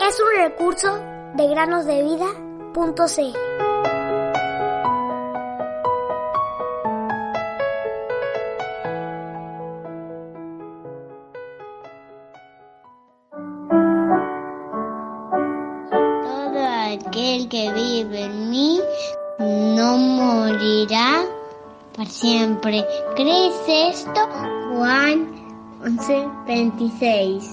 Es un recurso de granosdevida.cl. Aquel que vive en mí no morirá para siempre. ¿Crees esto? Juan 11:26.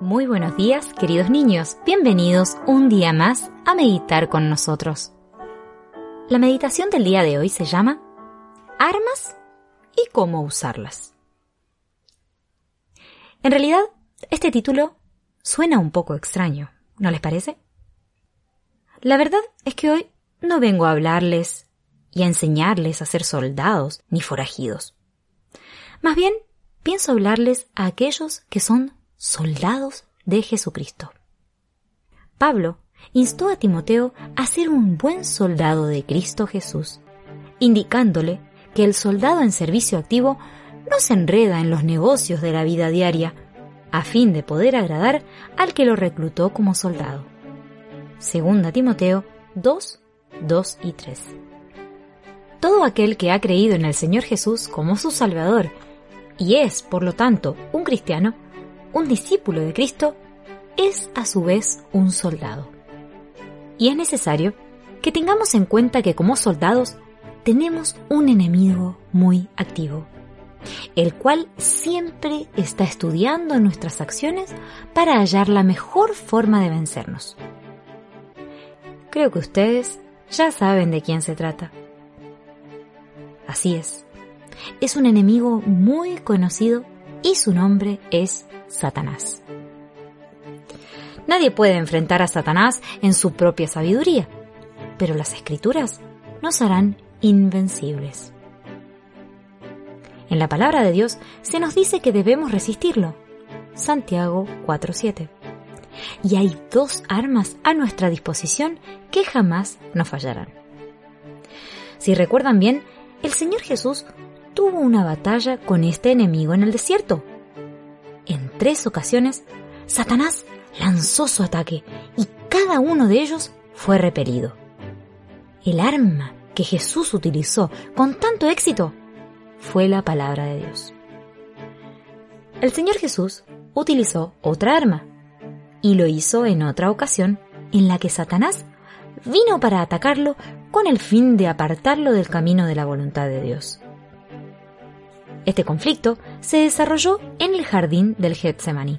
Muy buenos días, queridos niños. Bienvenidos un día más a meditar con nosotros. La meditación del día de hoy se llama Armas y cómo usarlas. En realidad, este título suena un poco extraño, ¿no les parece? La verdad es que hoy no vengo a hablarles y a enseñarles a ser soldados ni forajidos. Más bien, pienso hablarles a aquellos que son soldados de Jesucristo. Pablo instó a Timoteo a ser un buen soldado de Cristo Jesús, indicándole que el soldado en servicio activo no se enreda en los negocios de la vida diaria, a fin de poder agradar al que lo reclutó como soldado. Segunda Timoteo 2, 2 y 3. Todo aquel que ha creído en el Señor Jesús como su Salvador y es, por lo tanto, un cristiano, un discípulo de Cristo, es a su vez un soldado. Y es necesario que tengamos en cuenta que como soldados tenemos un enemigo muy activo, el cual siempre está estudiando nuestras acciones para hallar la mejor forma de vencernos. Creo que ustedes ya saben de quién se trata. Así es, es un enemigo muy conocido y su nombre es Satanás. Nadie puede enfrentar a Satanás en su propia sabiduría, pero las escrituras nos harán invencibles. En la palabra de Dios se nos dice que debemos resistirlo. Santiago 4:7. Y hay dos armas a nuestra disposición que jamás nos fallarán. Si recuerdan bien, el Señor Jesús tuvo una batalla con este enemigo en el desierto. En tres ocasiones, Satanás lanzó su ataque y cada uno de ellos fue repelido. El arma que Jesús utilizó con tanto éxito fue la palabra de Dios. El Señor Jesús utilizó otra arma y lo hizo en otra ocasión en la que Satanás vino para atacarlo con el fin de apartarlo del camino de la voluntad de Dios. Este conflicto se desarrolló en el jardín del Getsemaní.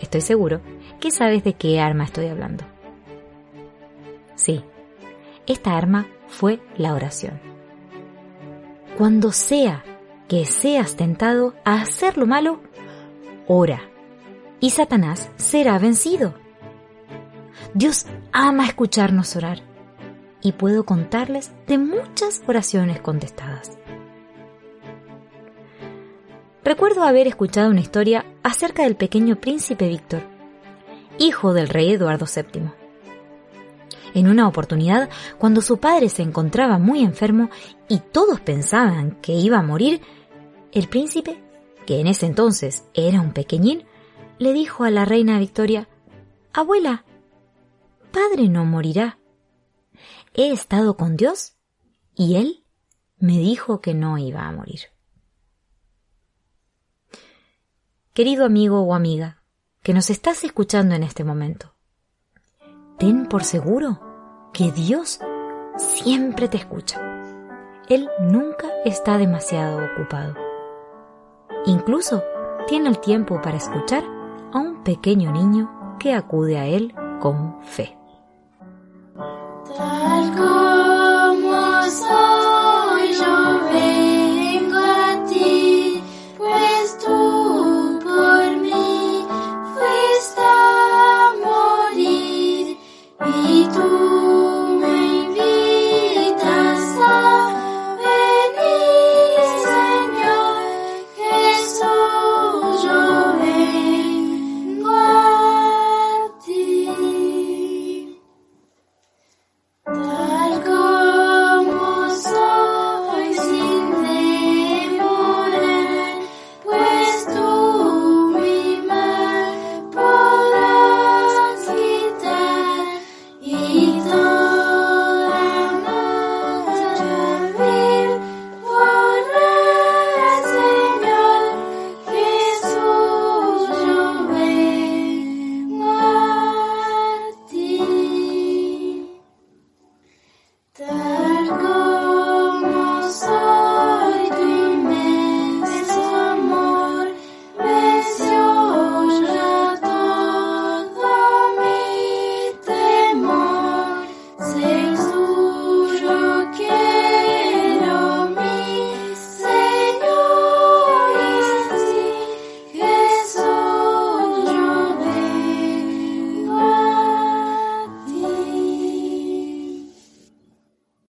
Estoy seguro que sabes de qué arma estoy hablando. Sí, esta arma fue la oración. Cuando sea que seas tentado a hacer lo malo, ora y Satanás será vencido. Dios ama escucharnos orar y puedo contarles de muchas oraciones contestadas. Recuerdo haber escuchado una historia acerca del pequeño príncipe Víctor, hijo del rey Eduardo VII. En una oportunidad, cuando su padre se encontraba muy enfermo y todos pensaban que iba a morir, el príncipe, que en ese entonces era un pequeñín, le dijo a la reina Victoria, Abuela, padre no morirá. He estado con Dios y Él me dijo que no iba a morir. Querido amigo o amiga, que nos estás escuchando en este momento, ten por seguro que Dios siempre te escucha. Él nunca está demasiado ocupado. Incluso tiene el tiempo para escuchar a un pequeño niño que acude a Él con fe.